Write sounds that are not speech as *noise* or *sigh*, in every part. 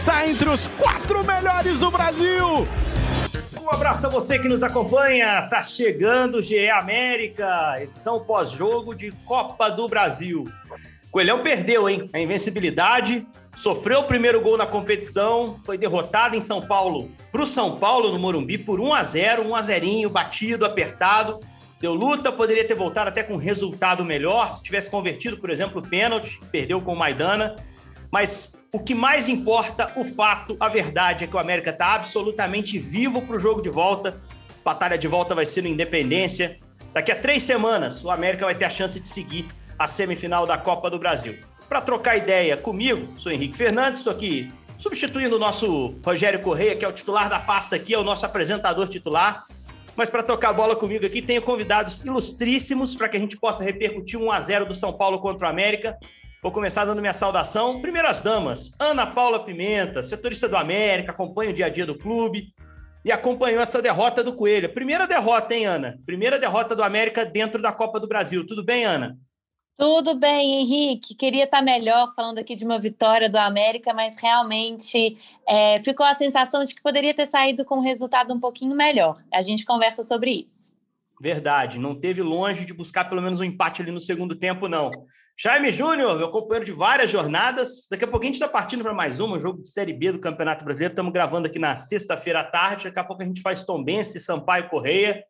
Está entre os quatro melhores do Brasil. Um abraço a você que nos acompanha. Tá chegando o GE América, edição pós-jogo de Copa do Brasil. Coelhão perdeu, hein? A invencibilidade, sofreu o primeiro gol na competição, foi derrotado em São Paulo para o São Paulo no Morumbi por 1 a 0 1 a 0 batido, apertado. Deu luta, poderia ter voltado até com um resultado melhor, se tivesse convertido, por exemplo, o pênalti, perdeu com o Maidana. Mas o que mais importa, o fato, a verdade é que o América está absolutamente vivo para o jogo de volta. A batalha de volta vai ser no Independência. Daqui a três semanas, o América vai ter a chance de seguir a semifinal da Copa do Brasil. Para trocar ideia comigo, sou Henrique Fernandes, estou aqui substituindo o nosso Rogério Correia, que é o titular da pasta aqui, é o nosso apresentador titular. Mas para tocar a bola comigo aqui, tenho convidados ilustríssimos para que a gente possa repercutir 1 a 0 do São Paulo contra o América. Vou começar dando minha saudação. Primeiras damas, Ana Paula Pimenta, setorista do América, acompanha o dia a dia do clube e acompanhou essa derrota do Coelho. Primeira derrota, hein, Ana? Primeira derrota do América dentro da Copa do Brasil. Tudo bem, Ana? Tudo bem, Henrique. Queria estar melhor falando aqui de uma vitória do América, mas realmente é, ficou a sensação de que poderia ter saído com um resultado um pouquinho melhor. A gente conversa sobre isso. Verdade, não teve longe de buscar pelo menos um empate ali no segundo tempo, não. Jaime Júnior, meu companheiro de várias jornadas. Daqui a pouquinho a gente está partindo para mais uma, um jogo de Série B do Campeonato Brasileiro. Estamos gravando aqui na sexta-feira à tarde. Daqui a pouco a gente faz Tombense, Sampaio Correia.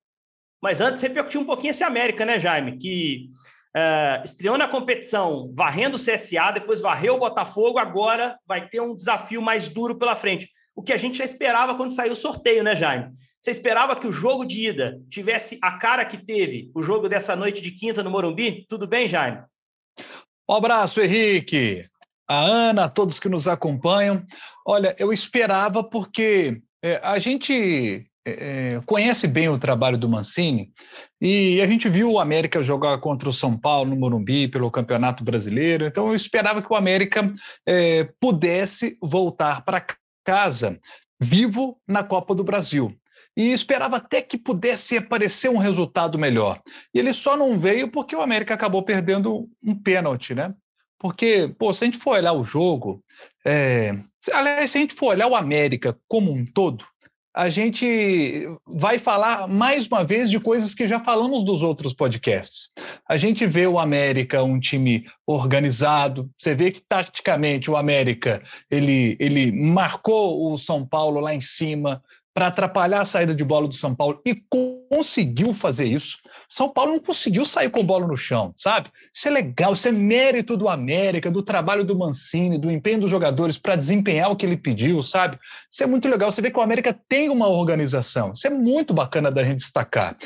Mas antes, repercutir um pouquinho esse América, né, Jaime? Que uh, estreou na competição varrendo o CSA, depois varreu o Botafogo, agora vai ter um desafio mais duro pela frente. O que a gente já esperava quando saiu o sorteio, né, Jaime? Você esperava que o jogo de ida tivesse a cara que teve o jogo dessa noite de quinta no Morumbi? Tudo bem, Jaime? Um abraço, Henrique, a Ana, a todos que nos acompanham. Olha, eu esperava porque é, a gente é, é, conhece bem o trabalho do Mancini e a gente viu o América jogar contra o São Paulo no Morumbi pelo Campeonato Brasileiro, então eu esperava que o América é, pudesse voltar para casa vivo na Copa do Brasil e esperava até que pudesse aparecer um resultado melhor. E ele só não veio porque o América acabou perdendo um pênalti, né? Porque, pô, se a gente for olhar o jogo, é... aliás, se a gente for olhar o América como um todo, a gente vai falar mais uma vez de coisas que já falamos dos outros podcasts. A gente vê o América um time organizado, você vê que taticamente o América ele, ele marcou o São Paulo lá em cima, para atrapalhar a saída de bola do São Paulo e conseguiu fazer isso. São Paulo não conseguiu sair com bola no chão, sabe? Isso é legal, isso é mérito do América, do trabalho do Mancini, do empenho dos jogadores para desempenhar o que ele pediu, sabe? Isso é muito legal. Você vê que o América tem uma organização. Isso é muito bacana da gente destacar.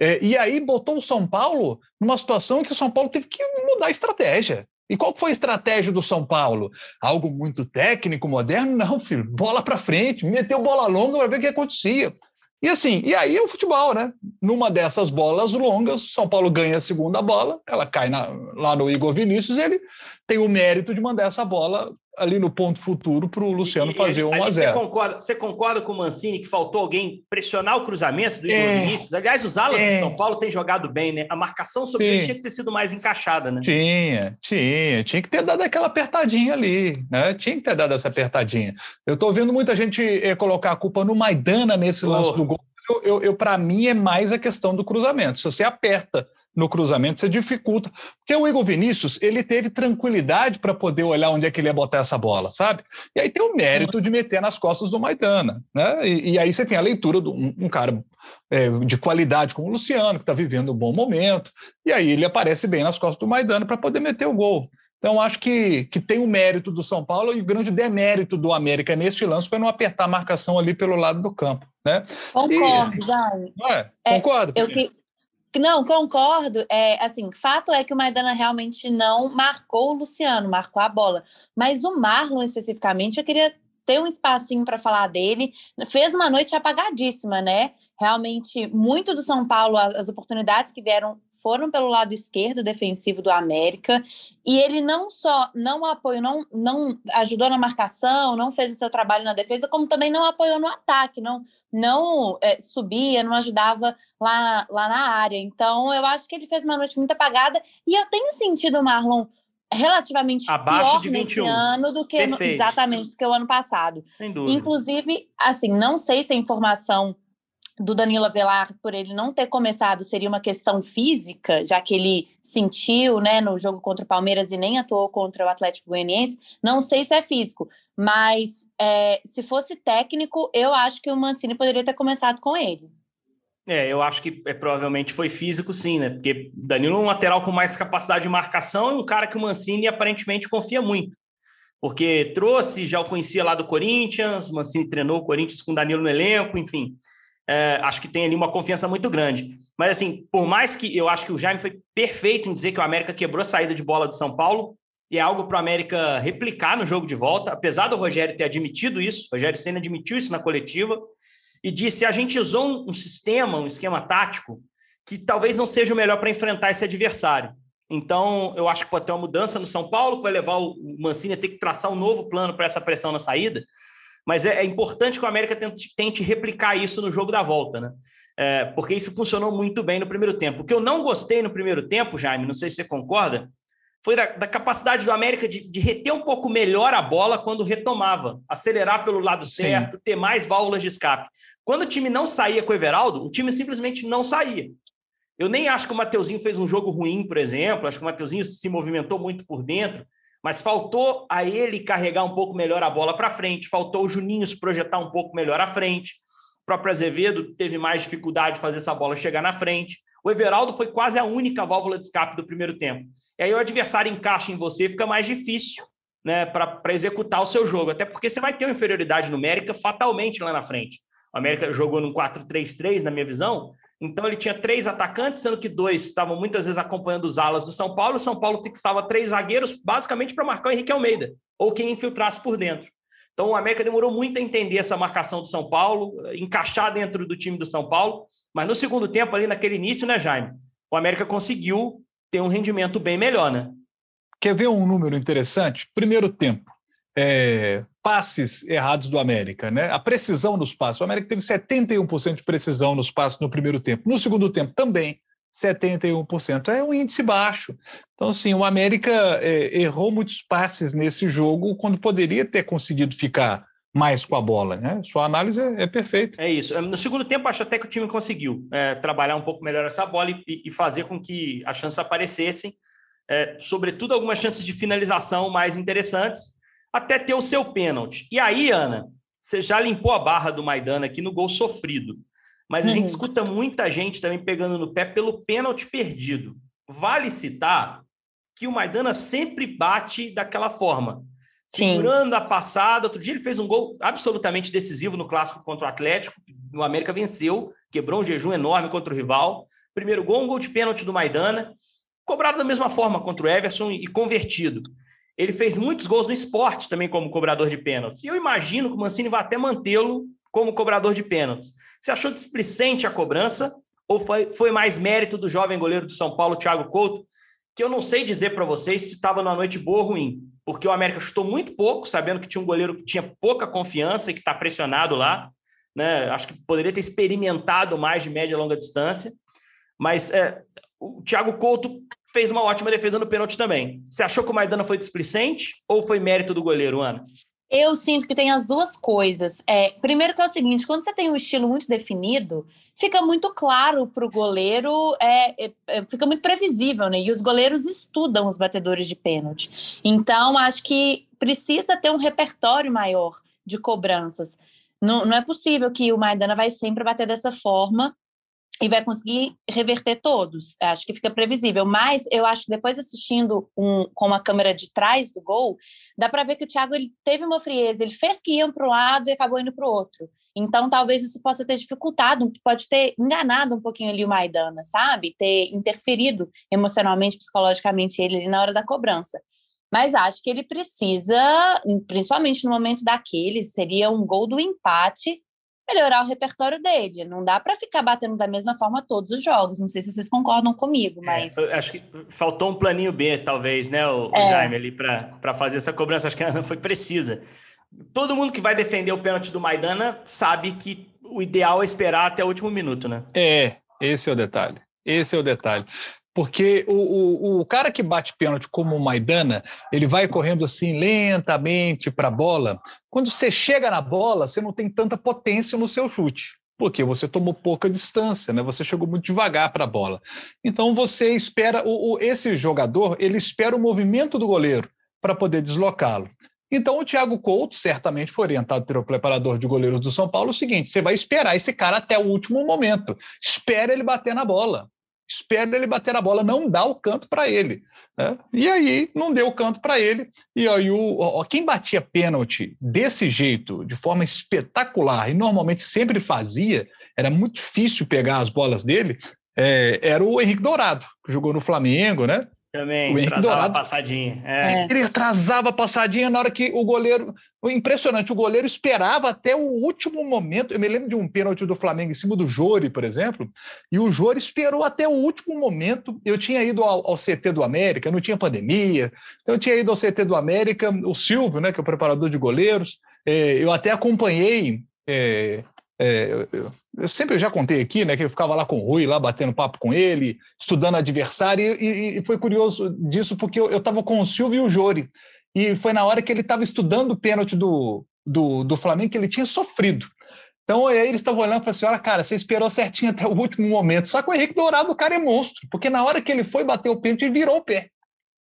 É, e aí botou o São Paulo numa situação que o São Paulo teve que mudar a estratégia. E qual foi a estratégia do São Paulo? Algo muito técnico, moderno? Não, filho. Bola para frente, meteu bola longa para ver o que acontecia. E assim, e aí é o futebol, né? Numa dessas bolas longas, São Paulo ganha a segunda bola, ela cai na, lá no Igor Vinícius, ele tem o mérito de mandar essa bola ali no ponto futuro para o Luciano fazer 1 a 0 você concorda, você concorda com o Mancini que faltou alguém pressionar o cruzamento do Igor é, Vinícius? Aliás, os alas é, do São Paulo têm jogado bem, né? A marcação sobre ele tinha que ter sido mais encaixada, né? Tinha, tinha. Tinha que ter dado aquela apertadinha ali, né? Tinha que ter dado essa apertadinha. Eu estou vendo muita gente é, colocar a culpa no Maidana nesse oh. lance do gol. Eu, eu, eu para mim, é mais a questão do cruzamento. Se você aperta no cruzamento, você dificulta. Porque o Igor Vinícius, ele teve tranquilidade para poder olhar onde é que ele ia botar essa bola, sabe? E aí tem o mérito de meter nas costas do Maidana, né? E, e aí você tem a leitura de um, um cara é, de qualidade como o Luciano, que está vivendo um bom momento, e aí ele aparece bem nas costas do Maidana para poder meter o gol. Então, acho que, que tem o mérito do São Paulo e o grande demérito do América neste lance foi não apertar a marcação ali pelo lado do campo. Né? Concordo, e, Jair. É, concordo. É, eu, que, Não, concordo. É, assim, fato é que o Maidana realmente não marcou o Luciano, marcou a bola. Mas o Marlon, especificamente, eu queria ter um espacinho para falar dele. Fez uma noite apagadíssima, né? Realmente, muito do São Paulo, as oportunidades que vieram foram pelo lado esquerdo defensivo do América, e ele não só não apoiou, não, não ajudou na marcação, não fez o seu trabalho na defesa, como também não apoiou no ataque, não, não é, subia, não ajudava lá, lá na área. Então, eu acho que ele fez uma noite muito apagada, e eu tenho sentido o Marlon relativamente Abaixo pior de 21. nesse ano do que no, exatamente do que o ano passado. Sem dúvida. Inclusive, assim, não sei se a informação do Danilo Avelar por ele não ter começado seria uma questão física, já que ele sentiu, né, no jogo contra o Palmeiras e nem atuou contra o Atlético Goianiense. Não sei se é físico, mas é, se fosse técnico, eu acho que o Mancini poderia ter começado com ele. É, eu acho que é, provavelmente foi físico, sim, né? Porque Danilo é um lateral com mais capacidade de marcação e um cara que o Mancini aparentemente confia muito. Porque trouxe, já o conhecia lá do Corinthians, Mancini treinou o Corinthians com Danilo no elenco, enfim é, acho que tem ali uma confiança muito grande. Mas, assim, por mais que eu acho que o Jaime foi perfeito em dizer que o América quebrou a saída de bola do São Paulo, e é algo para o América replicar no jogo de volta, apesar do Rogério ter admitido isso, o Rogério Senna admitiu isso na coletiva, e disse: a gente usou um, sistema, um esquema tático, que talvez não seja o melhor para enfrentar esse adversário. Então, eu acho que pode ter uma mudança no São Paulo, que vai levar o Mancini a ter que traçar um novo plano para essa pressão na saída. Mas é, é importante que o América tente, tente, replicar isso no jogo da volta, né? É, porque isso funcionou muito bem no primeiro tempo. O que eu não gostei no primeiro tempo, Jaime, não sei se você concorda, foi da, da capacidade do América de, de, reter um pouco melhor a bola quando retomava, acelerar pelo lado certo, Sim. ter mais válvulas de escape. Quando o time não saía com o Everaldo, o time simplesmente não saía. Eu nem acho que o Mateuzinho fez um jogo ruim, por exemplo, acho que o Mateuzinho se movimentou muito por dentro, mas faltou a ele carregar um pouco melhor a bola para frente, faltou o Juninho se projetar um pouco melhor à frente. O próprio Azevedo teve mais dificuldade de fazer essa bola chegar na frente. O Everaldo foi quase a única válvula de escape do primeiro tempo. E aí o adversário encaixa em você, fica mais difícil né, para executar o seu jogo, até porque você vai ter uma inferioridade numérica fatalmente lá na frente. O América jogou num 4-3-3, na minha visão, então ele tinha três atacantes, sendo que dois estavam muitas vezes acompanhando os alas do São Paulo. O São Paulo fixava três zagueiros, basicamente para marcar o Henrique Almeida, ou quem infiltrasse por dentro. Então o América demorou muito a entender essa marcação do São Paulo, encaixar dentro do time do São Paulo. Mas no segundo tempo, ali naquele início, né, Jaime? O América conseguiu ter um rendimento bem melhor, né? Quer ver um número interessante? Primeiro tempo é, passes errados do América, né? A precisão nos passes. O América teve 71% de precisão nos passes no primeiro tempo. No segundo tempo também 71%. É um índice baixo. Então, assim, o América é, errou muitos passes nesse jogo quando poderia ter conseguido ficar mais com a bola, né? Sua análise é, é perfeita. É isso. No segundo tempo, acho até que o time conseguiu é, trabalhar um pouco melhor essa bola e, e, fazer com que as chances aparecessem, é, sobretudo algumas chances de finalização mais interessantes até ter o seu pênalti. E aí, Ana, você já limpou a barra do Maidana aqui no gol sofrido. Mas a uhum. gente escuta muita gente também pegando no pé pelo pênalti perdido. Vale citar que o Maidana sempre bate daquela forma. Sim. Segurando a passada. Outro dia ele fez um gol absolutamente decisivo no clássico contra o Atlético. O América venceu, quebrou um jejum enorme contra o rival. Primeiro gol, um gol de pênalti do Maidana. Cobrado da mesma forma contra o Everson e convertido. Ele fez muitos gols no esporte também como cobrador de pênaltis. E eu imagino que o Mancini vai até mantê-lo como cobrador de pênaltis. Você achou displicente a cobrança ou foi, foi mais mérito do jovem goleiro do São Paulo, Thiago Couto, que eu não sei dizer para vocês se estava numa noite boa ou ruim, porque o América chutou muito pouco, sabendo que tinha um goleiro que tinha pouca confiança e que está pressionado lá. Né? Acho que poderia ter experimentado mais de média e longa distância. Mas é, o Thiago Couto fez uma ótima defesa no pênalti também. Você achou que o Maidana foi displicente ou foi mérito do goleiro, Ana? Eu sinto que tem as duas coisas. É, primeiro que é o seguinte, quando você tem um estilo muito definido, fica muito claro para o goleiro, é, é, é, fica muito previsível, né? E os goleiros estudam os batedores de pênalti. Então, acho que precisa ter um repertório maior de cobranças. Não, não é possível que o Maidana vai sempre bater dessa forma e vai conseguir reverter todos. Acho que fica previsível. Mas eu acho que depois assistindo um, com uma câmera de trás do gol, dá para ver que o Thiago ele teve uma frieza. Ele fez que iam para um lado e acabou indo para o outro. Então, talvez isso possa ter dificultado, pode ter enganado um pouquinho ali o Maidana, sabe? Ter interferido emocionalmente, psicologicamente ele na hora da cobrança. Mas acho que ele precisa, principalmente no momento daqueles, seria um gol do empate, melhorar o repertório dele. Não dá para ficar batendo da mesma forma todos os jogos. Não sei se vocês concordam comigo, é, mas. É, acho que faltou um planinho B, talvez, né, o, é. Jaime, ali, para fazer essa cobrança. Acho que ela não foi precisa. Todo mundo que vai defender o pênalti do Maidana sabe que o ideal é esperar até o último minuto, né? É, esse é o detalhe. Esse é o detalhe. Porque o, o, o cara que bate pênalti como o Maidana, ele vai correndo assim lentamente para a bola. Quando você chega na bola, você não tem tanta potência no seu chute porque você tomou pouca distância, né? Você chegou muito devagar para a bola. Então você espera o, o, esse jogador, ele espera o movimento do goleiro para poder deslocá-lo. Então o Thiago Couto certamente foi orientado pelo preparador de goleiros do São Paulo o seguinte: você vai esperar esse cara até o último momento. Espera ele bater na bola espera ele bater a bola, não dá o canto para ele. Né? E aí não deu o canto para ele. E aí o, quem batia pênalti desse jeito, de forma espetacular, e normalmente sempre fazia, era muito difícil pegar as bolas dele, é, era o Henrique Dourado, que jogou no Flamengo, né? Também, o Henrique Dourado, a passadinha. É. Ele atrasava a passadinha na hora que o goleiro. Impressionante, o goleiro esperava até o último momento. Eu me lembro de um pênalti do Flamengo em cima do Jori, por exemplo, e o Jori esperou até o último momento. Eu tinha ido ao, ao CT do América, não tinha pandemia, então eu tinha ido ao CT do América, o Silvio, né, que é o preparador de goleiros, é, eu até acompanhei. É, é, eu, eu, sempre já contei aqui, né, que eu ficava lá com o Rui, lá batendo papo com ele, estudando adversário, e, e foi curioso disso porque eu estava com o Silvio e o Jori, e foi na hora que ele estava estudando o pênalti do, do, do Flamengo que ele tinha sofrido. Então, aí eles estavam olhando falaram assim: olha, cara, você esperou certinho até o último momento. Só que o Henrique Dourado, o cara é monstro, porque na hora que ele foi bater o pênalti, ele virou o pé.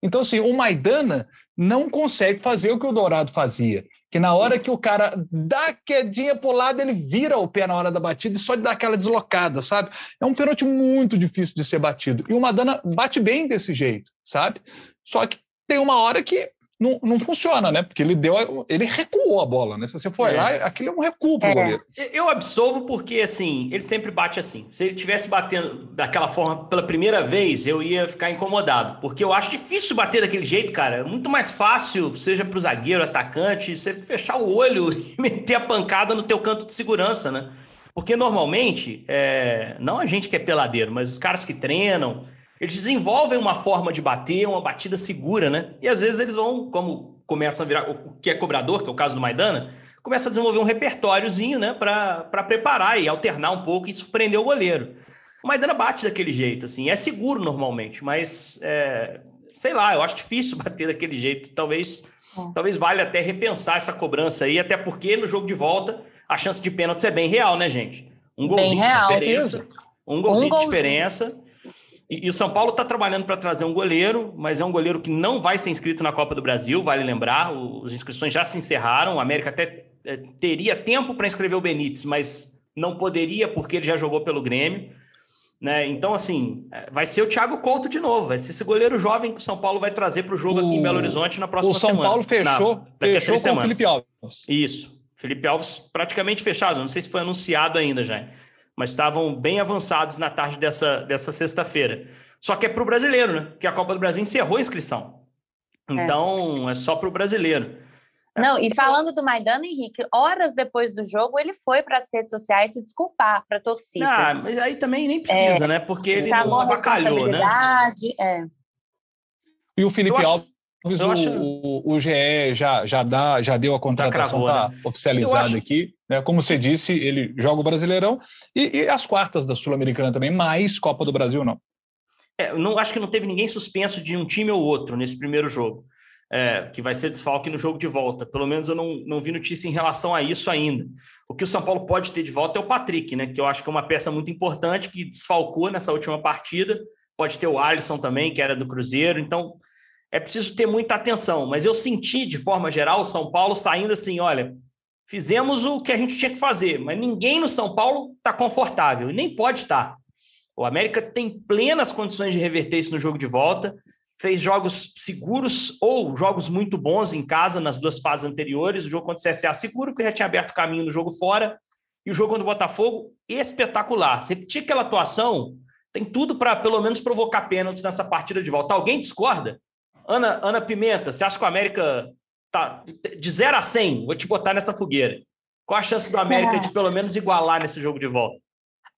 Então, assim, o Maidana não consegue fazer o que o Dourado fazia que na hora que o cara dá quedinha pro lado, ele vira o pé na hora da batida e só dar aquela deslocada, sabe? É um pênalti muito difícil de ser batido. E o Madana bate bem desse jeito, sabe? Só que tem uma hora que não, não funciona, né? Porque ele deu, ele recuou a bola, né? Se você for é. lá, aquilo é um recuo para o é. goleiro. Eu absolvo porque, assim, ele sempre bate assim. Se ele tivesse batendo daquela forma pela primeira vez, eu ia ficar incomodado. Porque eu acho difícil bater daquele jeito, cara. É muito mais fácil, seja para o zagueiro, atacante, você fechar o olho *laughs* e meter a pancada no teu canto de segurança, né? Porque normalmente, é... não a gente que é peladeiro, mas os caras que treinam, eles desenvolvem uma forma de bater, uma batida segura, né? E às vezes eles vão, como começam a virar, o que é cobrador, que é o caso do Maidana, começa a desenvolver um repertóriozinho, né, para preparar e alternar um pouco e surpreender o goleiro. O Maidana bate daquele jeito, assim, é seguro normalmente, mas é, sei lá, eu acho difícil *laughs* bater daquele jeito. Talvez, é. talvez valha até repensar essa cobrança aí, até porque no jogo de volta a chance de pênalti é bem real, né, gente? Um golzinho bem real, de diferença. Um golzinho, um golzinho de diferença e, e o São Paulo está trabalhando para trazer um goleiro, mas é um goleiro que não vai ser inscrito na Copa do Brasil, vale lembrar. as inscrições já se encerraram. O América até é, teria tempo para inscrever o Benítez, mas não poderia porque ele já jogou pelo Grêmio. Né? Então, assim, é, vai ser o Thiago Couto de novo. Vai ser esse goleiro jovem que o São Paulo vai trazer para o jogo aqui em Belo Horizonte na próxima semana. O São semana. Paulo fechou, Na, fechou com semanas. o Felipe Alves. Isso. Felipe Alves praticamente fechado. Não sei se foi anunciado ainda já mas estavam bem avançados na tarde dessa, dessa sexta-feira. Só que é para o brasileiro, né? Porque a Copa do Brasil encerrou a inscrição. É. Então, é, é só para o brasileiro. Não, e falando do Maidana, Henrique, horas depois do jogo, ele foi para as redes sociais se desculpar para a torcida. Ah, mas aí também nem precisa, é, né? Porque ele não abacalhou, né? É. E o Felipe acho, Alves, o, acho... o, o, GE já, já, dá, já deu a contratação, está né? oficializada acho... aqui. Né? Como você disse, ele joga o Brasileirão e, e as quartas da Sul-Americana também, mais Copa do Brasil não. É, não acho que não teve ninguém suspenso de um time ou outro nesse primeiro jogo, é, que vai ser desfalque no jogo de volta. Pelo menos eu não, não vi notícia em relação a isso ainda. O que o São Paulo pode ter de volta é o Patrick, né? Que eu acho que é uma peça muito importante que desfalcou nessa última partida. Pode ter o Alisson também, que era do Cruzeiro. Então, é preciso ter muita atenção. Mas eu senti, de forma geral, o São Paulo saindo assim: olha, fizemos o que a gente tinha que fazer, mas ninguém no São Paulo está confortável, e nem pode estar. O América tem plenas condições de reverter isso no jogo de volta. Fez jogos seguros ou jogos muito bons em casa nas duas fases anteriores. O jogo contra o CSA seguro, porque já tinha aberto caminho no jogo fora. E o jogo contra o Botafogo, espetacular. Repetir aquela atuação, tem tudo para pelo menos provocar pênaltis nessa partida de volta. Alguém discorda? Ana, Ana Pimenta, você acha que o América tá de 0 a 100? Vou te botar nessa fogueira. Qual a chance do América é. de pelo menos igualar nesse jogo de volta?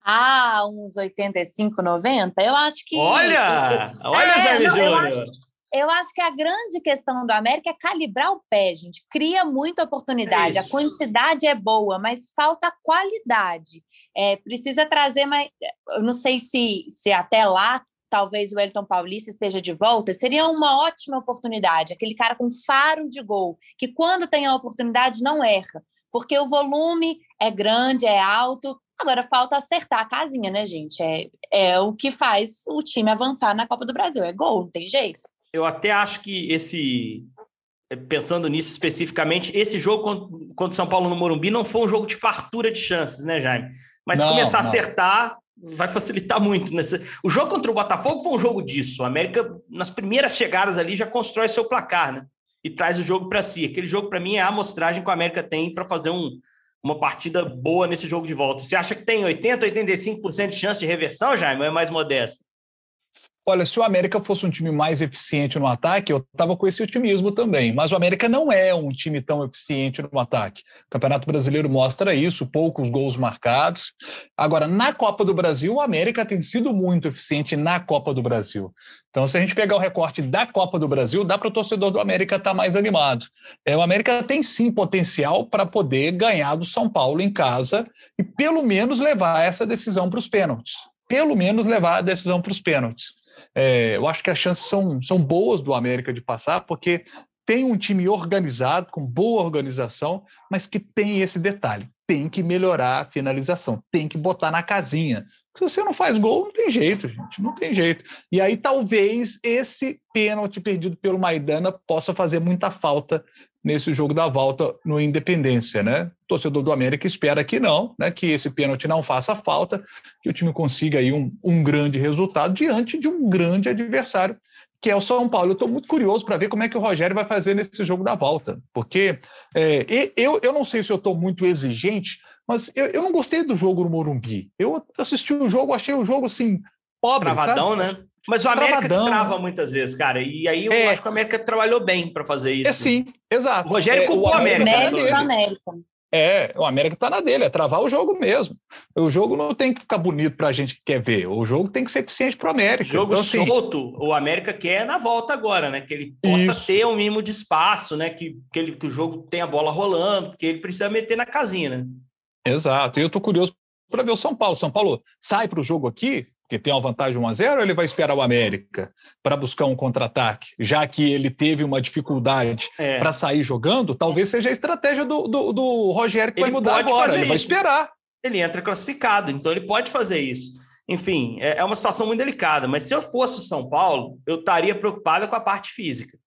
Ah, uns 85, 90? Eu acho que. Olha! Olha, é, Jair Júnior! Eu acho que a grande questão do América é calibrar o pé, gente. Cria muita oportunidade, é a quantidade é boa, mas falta qualidade. É, precisa trazer mais. Eu não sei se, se até lá talvez o Elton Paulista esteja de volta, seria uma ótima oportunidade. Aquele cara com faro de gol, que quando tem a oportunidade não erra, porque o volume é grande, é alto. Agora falta acertar a casinha, né, gente? É, é o que faz o time avançar na Copa do Brasil. É gol, não tem jeito eu até acho que esse, pensando nisso especificamente, esse jogo contra o São Paulo no Morumbi não foi um jogo de fartura de chances, né, Jaime? Mas não, começar não. a acertar vai facilitar muito. Nesse... O jogo contra o Botafogo foi um jogo disso. O América, nas primeiras chegadas ali, já constrói seu placar, né? E traz o jogo para si. Aquele jogo, para mim, é a amostragem que o América tem para fazer um, uma partida boa nesse jogo de volta. Você acha que tem 80, 85% de chance de reversão, Jaime? Ou é mais modesto? Olha, se o América fosse um time mais eficiente no ataque, eu estava com esse otimismo também. Mas o América não é um time tão eficiente no ataque. O Campeonato Brasileiro mostra isso, poucos gols marcados. Agora, na Copa do Brasil, o América tem sido muito eficiente na Copa do Brasil. Então, se a gente pegar o recorte da Copa do Brasil, dá para o torcedor do América estar tá mais animado. É, o América tem sim potencial para poder ganhar do São Paulo em casa e pelo menos levar essa decisão para os pênaltis. Pelo menos levar a decisão para os pênaltis. É, eu acho que as chances são, são boas do América de passar, porque tem um time organizado, com boa organização, mas que tem esse detalhe: tem que melhorar a finalização, tem que botar na casinha. Se você não faz gol, não tem jeito, gente, não tem jeito. E aí talvez esse pênalti perdido pelo Maidana possa fazer muita falta nesse jogo da volta no Independência, né? O torcedor do América espera que não, né? Que esse pênalti não faça falta, que o time consiga aí um, um grande resultado diante de um grande adversário, que é o São Paulo. Eu estou muito curioso para ver como é que o Rogério vai fazer nesse jogo da volta, porque é, eu, eu não sei se eu estou muito exigente, mas eu, eu não gostei do jogo no Morumbi. Eu assisti o jogo, achei o jogo assim pobre, Travadão, sabe? né? Mas o América que trava muitas vezes, cara. E aí eu é. acho que o América trabalhou bem para fazer isso. É sim, exato. O Rogério é, culpou o América. América. América. É, o América está na dele, é travar o jogo mesmo. O jogo não tem que ficar bonito para a gente que quer ver. O jogo tem que ser eficiente para o América. Jogo então, assim, solto, o América quer na volta agora, né? Que ele possa isso. ter um mínimo de espaço, né? Que, que, ele, que o jogo tenha a bola rolando, porque ele precisa meter na casinha, né? Exato. E eu estou curioso para ver o São Paulo. São Paulo sai para o jogo aqui que tem uma vantagem 1 a 0 ou ele vai esperar o América para buscar um contra-ataque, já que ele teve uma dificuldade é. para sair jogando? Talvez seja a estratégia do, do, do Rogério que ele vai mudar agora. Ele isso. vai esperar. Ele entra classificado, então ele pode fazer isso. Enfim, é, é uma situação muito delicada, mas se eu fosse o São Paulo, eu estaria preocupado com a parte física.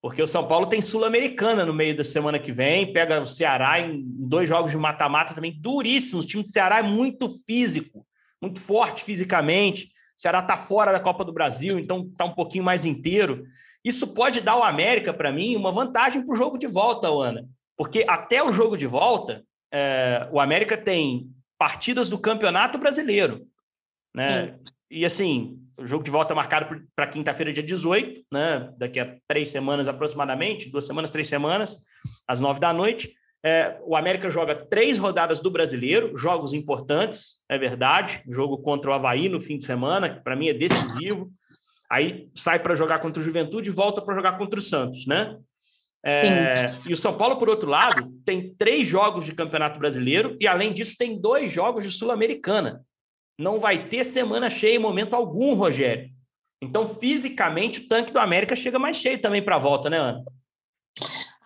Porque o São Paulo tem Sul-Americana no meio da semana que vem, pega o Ceará em dois jogos de mata-mata também duríssimos. O time do Ceará é muito físico muito forte fisicamente. O Ceará está fora da Copa do Brasil, então está um pouquinho mais inteiro. Isso pode dar ao América, para mim, uma vantagem para o jogo de volta, Ana. Porque até o jogo de volta, é, o América tem partidas do Campeonato Brasileiro. Né? E assim, o jogo de volta é marcado para quinta-feira, dia 18, né? daqui a três semanas aproximadamente, duas semanas, três semanas, às nove da noite. É, o América joga três rodadas do brasileiro, jogos importantes, é verdade. Jogo contra o Havaí no fim de semana, que para mim é decisivo. Aí sai para jogar contra o Juventude e volta para jogar contra o Santos, né? É, e o São Paulo, por outro lado, tem três jogos de Campeonato Brasileiro e, além disso, tem dois jogos de Sul-Americana. Não vai ter semana cheia em momento algum, Rogério. Então, fisicamente, o tanque do América chega mais cheio também para a volta, né, Ana?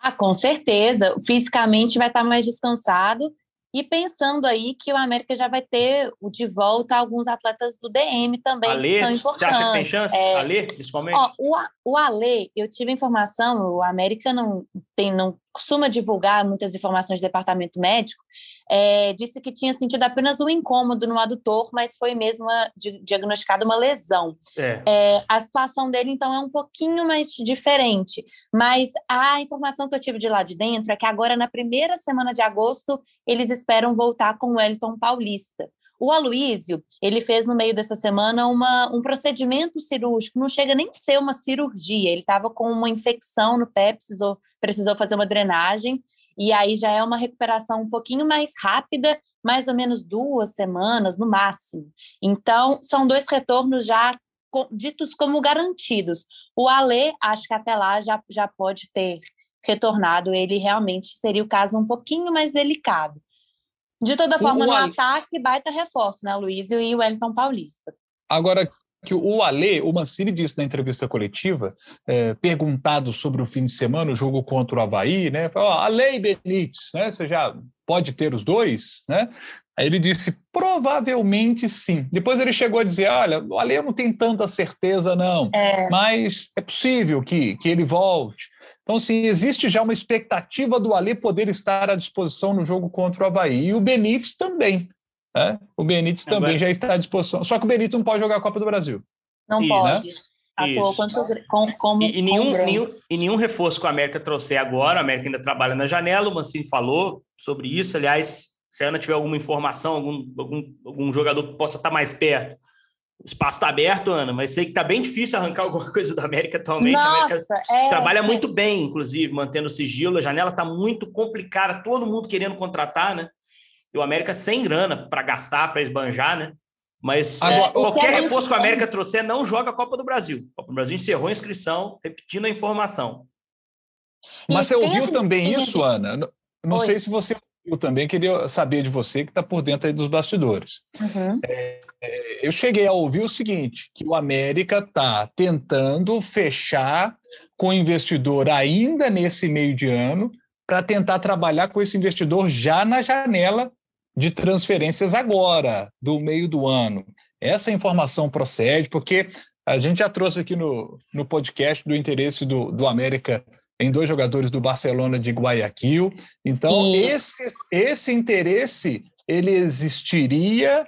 Ah, com certeza. Fisicamente vai estar mais descansado. E pensando aí que o América já vai ter de volta alguns atletas do DM também, Ale, que são importantes. Você acha que tem chance? É, Ale, principalmente? Ó, o, o Ale, eu tive informação, o América não tem, não costuma divulgar muitas informações do departamento médico, é, disse que tinha sentido apenas um incômodo no adutor, mas foi mesmo diagnosticada uma lesão. É. É, a situação dele, então, é um pouquinho mais diferente, mas a informação que eu tive de lá de dentro é que agora, na primeira semana de agosto, eles esperam voltar com o Wellington Paulista. O Aloísio, ele fez no meio dessa semana uma, um procedimento cirúrgico, não chega nem a ser uma cirurgia, ele estava com uma infecção no pé, precisou, precisou fazer uma drenagem, e aí já é uma recuperação um pouquinho mais rápida, mais ou menos duas semanas no máximo. Então, são dois retornos já ditos como garantidos. O Alê, acho que até lá já, já pode ter retornado, ele realmente seria o caso um pouquinho mais delicado. De toda forma, o, no ataque, baita reforço, né, Luiz e o Wellington Paulista. Agora, que o Ale, o Mancini disse na entrevista coletiva, é, perguntado sobre o fim de semana, o jogo contra o Havaí, né? Falou, Ale e Benítez, né? Você já pode ter os dois, né? Aí ele disse, provavelmente sim. Depois ele chegou a dizer, olha, o Ale não tem tanta certeza não, é. mas é possível que, que ele volte. Então, sim, existe já uma expectativa do Ali poder estar à disposição no jogo contra o Havaí. E o Benítez também. Né? O Benítez é, também já está à disposição. Só que o Benítez não pode jogar a Copa do Brasil. Não Isso, pode. Né? Atuou quanto, com, como, e, e, nenhum, nenhum, e nenhum reforço que a América trouxe agora, a América ainda trabalha na janela, o Mancini falou sobre isso. Aliás, se a Ana tiver alguma informação, algum, algum, algum jogador que possa estar mais perto, o espaço está aberto, Ana, mas sei que está bem difícil arrancar *laughs* alguma coisa da América atualmente. Nossa, a América é, trabalha é. muito bem, inclusive, mantendo o sigilo. A janela está muito complicada, todo mundo querendo contratar, né? E o América sem grana para gastar, para esbanjar, né? Mas é, qualquer reforço que a América trouxer não joga a Copa do Brasil. A Copa do Brasil encerrou a inscrição, repetindo a informação. Mas você ouviu também isso, Ana? Não Oi. sei se você eu também queria saber de você que está por dentro aí dos bastidores. Uhum. É, é, eu cheguei a ouvir o seguinte, que o América está tentando fechar com o investidor ainda nesse meio de ano para tentar trabalhar com esse investidor já na janela de transferências agora, do meio do ano. Essa informação procede, porque a gente já trouxe aqui no, no podcast do interesse do, do América em dois jogadores do Barcelona de Guayaquil. Então, esse, esse interesse ele existiria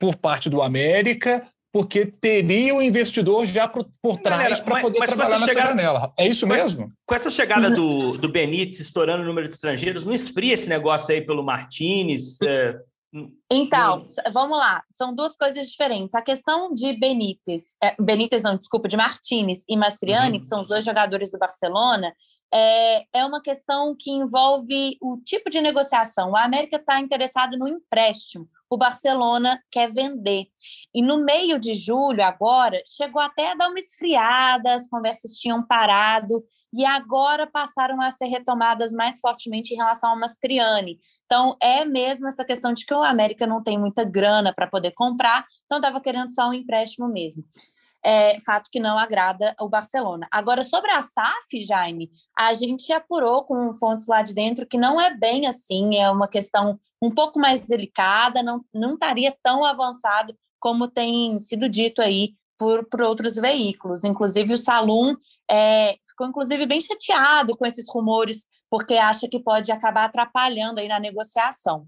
por parte do América, porque teria o um investidor já por, por trás para poder mas trabalhar nessa chegada, janela. É isso mesmo? Com essa chegada do, do Benítez estourando o número de estrangeiros, não esfria esse negócio aí pelo Martinez? É, então, vamos lá. São duas coisas diferentes. A questão de Benítez, é, Benítez não, desculpa, de Martinez e Mastriani, uhum. que são os dois jogadores do Barcelona, é, é uma questão que envolve o tipo de negociação. A América está interessada no empréstimo, o Barcelona quer vender. E no meio de julho, agora, chegou até a dar uma esfriada, as conversas tinham parado, e agora passaram a ser retomadas mais fortemente em relação ao Mastriani. Então, é mesmo essa questão de que o América não tem muita grana para poder comprar, então estava querendo só um empréstimo mesmo. É, fato que não agrada o Barcelona. Agora, sobre a SAF, Jaime, a gente apurou com fontes lá de dentro que não é bem assim, é uma questão um pouco mais delicada, não, não estaria tão avançado como tem sido dito aí por, por outros veículos. Inclusive, o Salum é, ficou, inclusive, bem chateado com esses rumores, porque acha que pode acabar atrapalhando aí na negociação.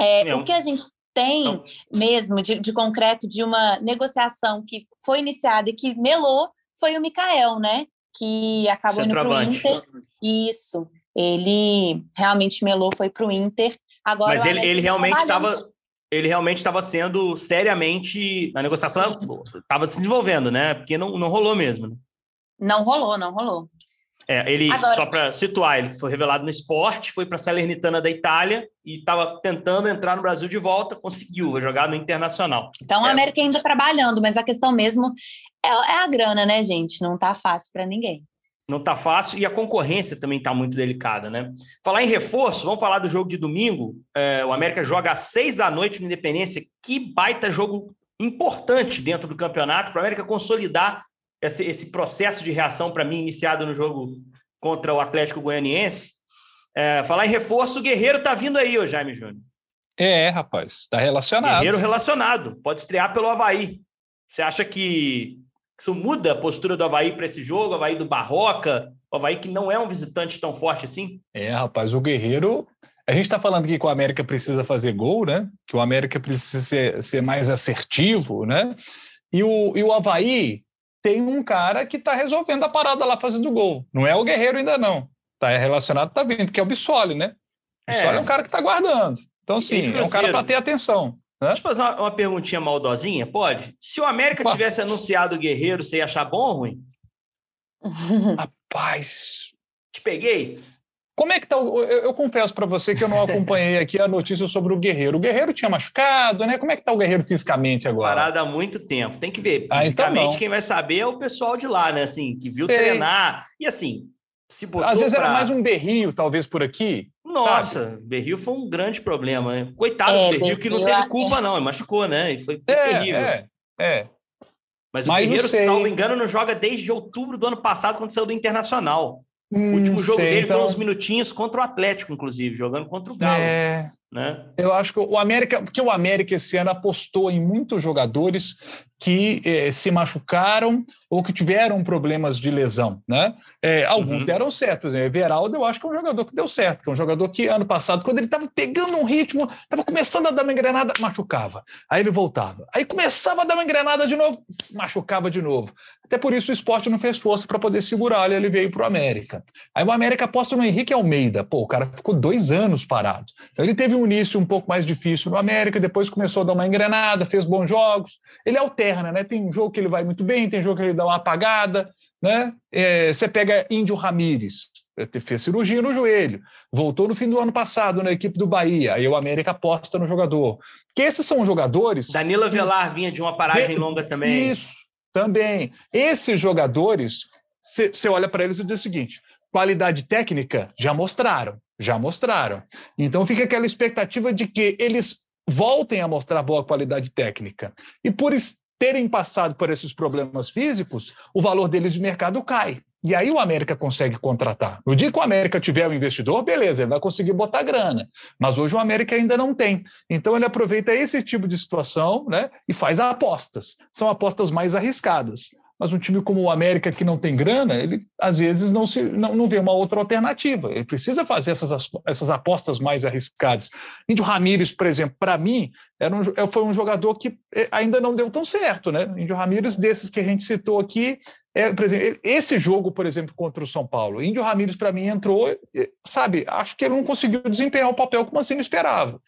É, o que a gente tem Não. mesmo de, de, concreto de uma negociação que foi iniciada e que melou foi o Mikael, né? Que acabou indo para o Inter. Isso. Ele realmente melou, foi para o Inter. Agora, Mas ele, ele realmente estava ele realmente estava sendo seriamente. A negociação estava se desenvolvendo, né? Porque não, não rolou mesmo. Né? Não rolou, não rolou. É, ele, Agora... só para situar, ele foi revelado no esporte, foi para a Salernitana da Itália e estava tentando entrar no Brasil de volta, conseguiu jogar no Internacional. Então, a é. América ainda trabalhando, mas a questão mesmo é, é a grana, né, gente? Não está fácil para ninguém não está fácil e a concorrência também está muito delicada, né? Falar em reforço, vamos falar do jogo de domingo. É, o América joga às seis da noite no Independência. Que baita jogo importante dentro do campeonato para o América consolidar esse, esse processo de reação para mim iniciado no jogo contra o Atlético Goianiense. É, falar em reforço, o Guerreiro está vindo aí, ô Jaime Júnior. É, rapaz, está relacionado. Guerreiro relacionado, pode estrear pelo Havaí. Você acha que isso muda a postura do Havaí para esse jogo, Havaí do Barroca, O Havaí que não é um visitante tão forte assim? É, rapaz, o Guerreiro. A gente está falando aqui que o América precisa fazer gol, né? Que o América precisa ser, ser mais assertivo, né? E o, e o Havaí tem um cara que está resolvendo a parada lá fazendo gol. Não é o Guerreiro ainda não. Está relacionado, está vindo, que é o Bissoli, né? O é. Bissoli é um cara que está guardando. Então, sim, é um cara para ter atenção. Deixa eu fazer uma, uma, perguntinha maldosinha, pode? Se o América Pode. tivesse anunciado o Guerreiro, você ia achar bom ou ruim? *laughs* Rapaz. Te peguei? Como é que tá? O, eu, eu confesso para você que eu não *laughs* acompanhei aqui a notícia sobre o Guerreiro. O Guerreiro tinha machucado, né? Como é que tá o Guerreiro fisicamente agora? Parado há muito tempo. Tem que ver. Ah, então fisicamente, quem vai saber é o pessoal de lá, né? Assim, que viu Sei. treinar. E assim, Às vezes pra... era mais um berrio, talvez, por aqui. Nossa, sabe? berrio foi um grande problema, né? Coitado é, do berrio, que não teve culpa, não. Ele machucou, né? E foi, foi é, terrível. É, é. Mas, Mas o Guerreiro, se não me engano, não joga desde outubro do ano passado, quando saiu do Internacional. Hum, o último jogo sei, dele então... foram uns minutinhos contra o Atlético, inclusive, jogando contra o Galo. É, né? Eu acho que o América, porque o América esse ano apostou em muitos jogadores que eh, se machucaram ou que tiveram problemas de lesão, né? É, alguns uhum. deram certo, por exemplo, Everaldo eu acho que é um jogador que deu certo, que é um jogador que ano passado, quando ele estava pegando um ritmo, estava começando a dar uma engrenada, machucava, aí ele voltava, aí começava a dar uma engrenada de novo, machucava de novo. Até por isso o esporte não fez força para poder segurar ele, ele veio para o América. Aí o América aposta no Henrique Almeida, pô, o cara ficou dois anos parado, então ele teve um início um pouco mais difícil no América, depois começou a dar uma engrenada, fez bons jogos. Ele alterna, né? Tem um jogo que ele vai muito bem, tem jogo que ele dá uma apagada, né? É, você pega Índio Ramírez, fez cirurgia no joelho, voltou no fim do ano passado na equipe do Bahia, aí o América aposta no jogador. Que esses são jogadores. Danilo Velar vinha de uma paragem de... longa também. Isso, também. Esses jogadores, você olha para eles e diz o seguinte: qualidade técnica já mostraram já mostraram. Então fica aquela expectativa de que eles voltem a mostrar boa qualidade técnica. E por terem passado por esses problemas físicos, o valor deles de mercado cai. E aí o América consegue contratar. No dia que o América tiver um investidor, beleza, ele vai conseguir botar grana. Mas hoje o América ainda não tem. Então ele aproveita esse tipo de situação né, e faz apostas. São apostas mais arriscadas mas um time como o América, que não tem grana, ele às vezes não, se, não, não vê uma outra alternativa. Ele precisa fazer essas, essas apostas mais arriscadas. Índio Ramírez, por exemplo, para mim, era um, é, foi um jogador que é, ainda não deu tão certo. Né? Índio Ramírez, desses que a gente citou aqui, é, por exemplo, esse jogo, por exemplo, contra o São Paulo, Índio Ramírez, para mim, entrou, sabe, acho que ele não conseguiu desempenhar o papel que o Mancini esperava.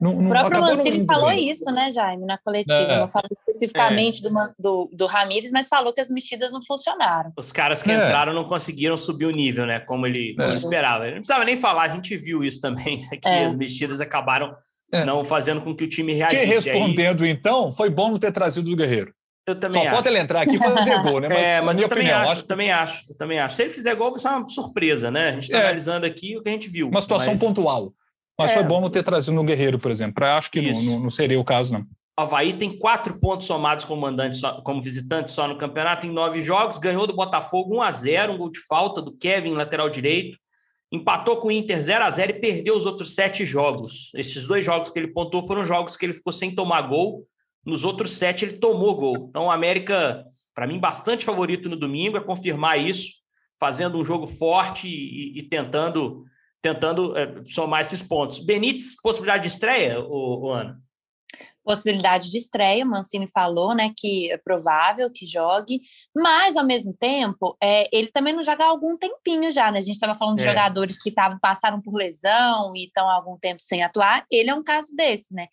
Não, o próprio Mancini falou isso, né, Jaime, na coletiva. É. Não falou especificamente é. do, do, do Ramírez, mas falou que as mexidas não funcionaram. Os caras que é. entraram não conseguiram subir o nível, né, como ele, como ele esperava. Ele não precisava nem falar, a gente viu isso também, *laughs* que é. as mexidas acabaram não fazendo com que o time reagisse. Te respondendo, aí... então, foi bom não ter trazido o Guerreiro. Eu também Só acho. falta ele entrar aqui e fazer *laughs* gol, né? Mas, é, mas eu também opinião, acho, acho, também acho, eu também acho. Se ele fizer gol, vai ser uma surpresa, né? A gente está é. analisando aqui o que a gente viu. Uma situação mas... pontual. Mas é. foi bom não ter trazido no Guerreiro, por exemplo. Acho que não, não, não, seria o caso, não. Havaí tem quatro pontos somados como mandante, só, como visitante só no campeonato, em nove jogos, ganhou do Botafogo 1 a 0 um gol de falta do Kevin, lateral direito, empatou com o Inter 0 a 0 e perdeu os outros sete jogos. Esses dois jogos que ele pontuou foram jogos que ele ficou sem tomar gol, nos outros sete ele tomou gol. Então, o América, para mim, bastante favorito no domingo, é confirmar isso, fazendo um jogo forte e, e tentando tentando é, somar esses pontos. Benítez, possibilidade de estreia, o, o Ana? possibilidade de estreia, o Mancini falou, né, que é provável que jogue, mas ao mesmo tempo, é, ele também não joga há algum tempinho já, né? A gente estava falando de é. jogadores que tavam, passaram por lesão e estão há algum tempo sem atuar. Ele é um caso desse, né?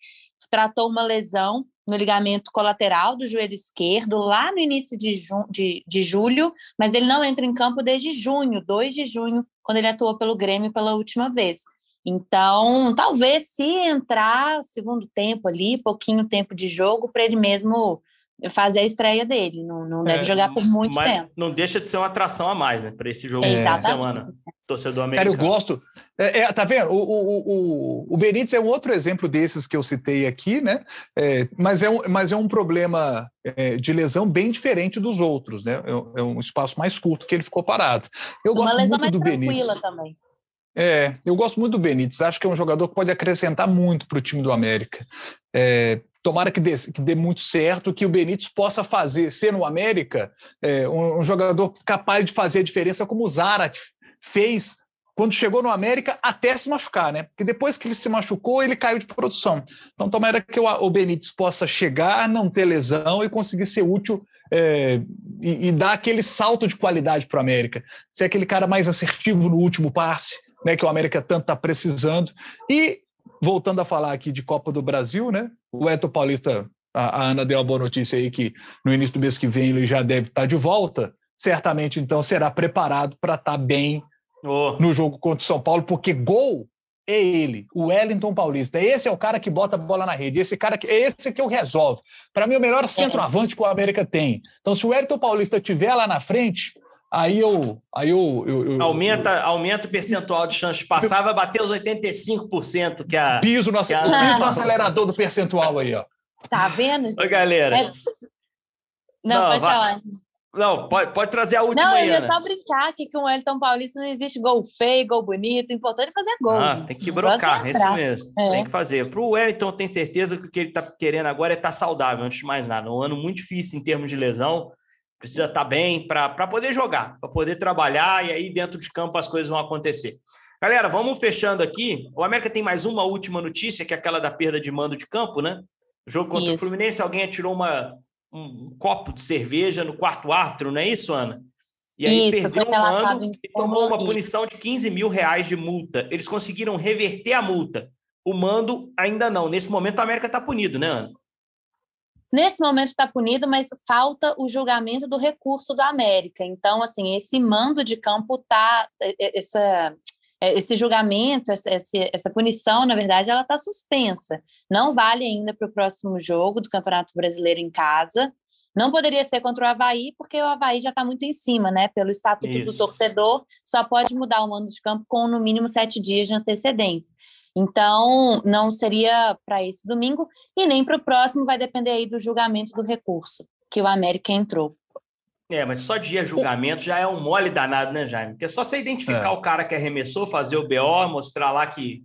Tratou uma lesão no ligamento colateral do joelho esquerdo, lá no início de, ju de, de julho, mas ele não entra em campo desde junho, 2 de junho, quando ele atuou pelo Grêmio pela última vez. Então, talvez se entrar segundo tempo ali, pouquinho tempo de jogo, para ele mesmo fazer a estreia dele. Não, não deve é, jogar por muito tempo. Não deixa de ser uma atração a mais, né? Para esse jogo é. de semana. Torcedor americano. Cara, eu gosto. É, é, tá vendo? O, o, o, o Benítez é um outro exemplo desses que eu citei aqui, né? É, mas, é um, mas é um problema é, de lesão bem diferente dos outros, né? É, é, um espaço mais curto que ele ficou parado. Eu uma gosto lesão muito mais do tranquila Benítez. também. É, eu gosto muito do Benítez, acho que é um jogador que pode acrescentar muito para o time do América. É, tomara que dê, que dê, muito certo, que o Benítez possa fazer, ser no América, é, um, um, jogador capaz de fazer a diferença como o Zarat fez quando chegou no América até se machucar, né? Porque depois que ele se machucou, ele caiu de produção. Então, tomara que o, o Benítez possa chegar, não ter lesão e conseguir ser útil é, e, e, dar aquele salto de qualidade para o América. Ser aquele cara mais assertivo no último passe, né? Que o América tanto está precisando. E voltando a falar aqui de Copa do Brasil, né? O Eto Paulista, a, a Ana deu a boa notícia aí que no início do mês que vem ele já deve estar tá de volta. Certamente, então, será preparado para estar tá bem oh. no jogo contra o São Paulo, porque gol é ele, o Wellington Paulista. Esse é o cara que bota a bola na rede. Esse cara que é esse que eu resolve. Para mim, é o melhor centroavante que o América tem. Então, se o Wellington Paulista estiver lá na frente, Aí eu. Aí eu, eu, eu aumenta, eu, aumenta o percentual de chance de passar, vai bater os 85%, que é a. Piso no, a... piso no acelerador do percentual aí, ó. Tá vendo? Oi, galera. É... Não, não, pode vai... falar. Não, pode, pode trazer a última Não, eu ia só brincar aqui com o Elton Paulista não existe gol feio, gol bonito. O importante é fazer gol. Ah, tem que brocar, é isso mesmo. É. Tem que fazer. Para o Wellington, tem certeza que o que ele está querendo agora é estar tá saudável, antes de mais nada. Um ano muito difícil em termos de lesão precisa estar tá bem para poder jogar, para poder trabalhar, e aí dentro de campo as coisas vão acontecer. Galera, vamos fechando aqui. O América tem mais uma última notícia, que é aquela da perda de mando de campo, né? O jogo contra isso. o Fluminense, alguém atirou uma, um copo de cerveja no quarto árbitro, não é isso, Ana? E aí isso, perdeu o mando e tomou uma punição de 15 mil reais de multa. Eles conseguiram reverter a multa. O mando ainda não. Nesse momento, o América está punido, né, Ana? Nesse momento está punido, mas falta o julgamento do recurso do América. Então, assim, esse mando de campo tá essa esse julgamento, essa, essa punição, na verdade, ela está suspensa. Não vale ainda para o próximo jogo do Campeonato Brasileiro em casa. Não poderia ser contra o Havaí, porque o Havaí já está muito em cima, né? Pelo estatuto Isso. do torcedor, só pode mudar o mando de campo com no mínimo sete dias de antecedência. Então, não seria para esse domingo e nem para o próximo, vai depender aí do julgamento do recurso que o América entrou. É, mas só dia julgamento já é um mole danado, né, Jaime? Porque é só você identificar é. o cara que arremessou, fazer o BO, mostrar lá que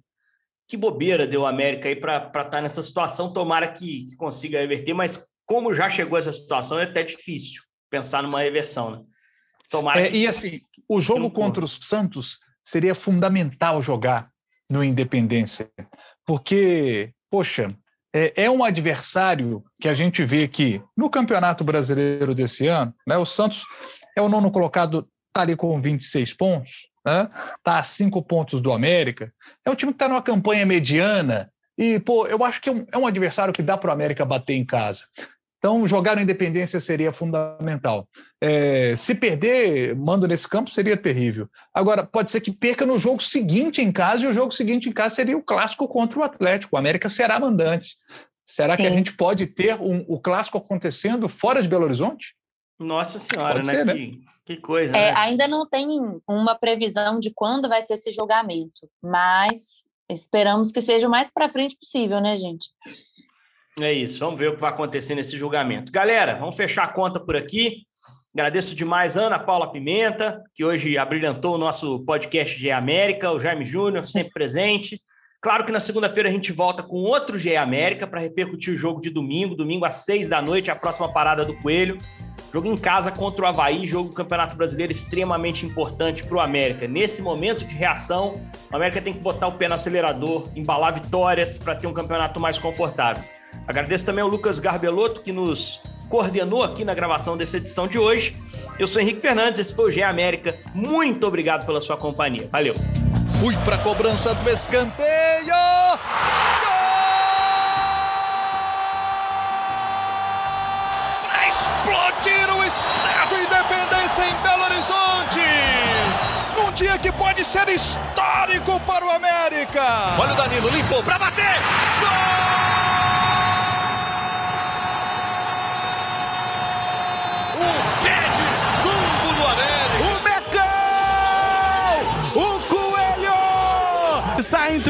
que bobeira deu o América aí para estar tá nessa situação. Tomara que, que, consiga reverter, mas como já chegou essa situação, é até difícil pensar numa reversão, né? Tomara é, que... E assim, o jogo contra o Santos seria fundamental jogar no Independência, porque, poxa, é, é, um adversário que a gente vê que no Campeonato Brasileiro desse ano, né, o Santos é o nono colocado, está ali com 26 pontos, está né, tá a cinco pontos do América, é um time que está numa campanha mediana, e, pô, eu acho que é um, é um adversário que dá para o América bater em casa. Então, jogar no Independência seria fundamental. É, se perder, mando nesse campo, seria terrível. Agora, pode ser que perca no jogo seguinte em casa, e o jogo seguinte em casa seria o clássico contra o Atlético. O América será mandante. Será Sim. que a gente pode ter um, o clássico acontecendo fora de Belo Horizonte? Nossa Senhora, né? Ser, né? Que, que coisa. É, né? Ainda não tem uma previsão de quando vai ser esse julgamento, mas esperamos que seja o mais para frente possível, né, gente? É isso, vamos ver o que vai acontecer nesse julgamento. Galera, vamos fechar a conta por aqui. Agradeço demais Ana Paula Pimenta, que hoje abrilhantou o nosso podcast GE América, o Jaime Júnior, sempre presente. Claro que na segunda-feira a gente volta com outro GE América para repercutir o jogo de domingo, domingo às seis da noite, a próxima parada do Coelho. Jogo em casa contra o Havaí, jogo do Campeonato Brasileiro extremamente importante para o América. Nesse momento de reação, o América tem que botar o pé no acelerador, embalar vitórias para ter um campeonato mais confortável. Agradeço também ao Lucas Garbelotto, que nos coordenou aqui na gravação dessa edição de hoje. Eu sou Henrique Fernandes, esse foi o GE América. Muito obrigado pela sua companhia. Valeu. Fui para a cobrança do escanteio. Para explodir o Estádio Independência em Belo Horizonte. Num dia que pode ser histórico para o América. Olha o Danilo, limpou para bater.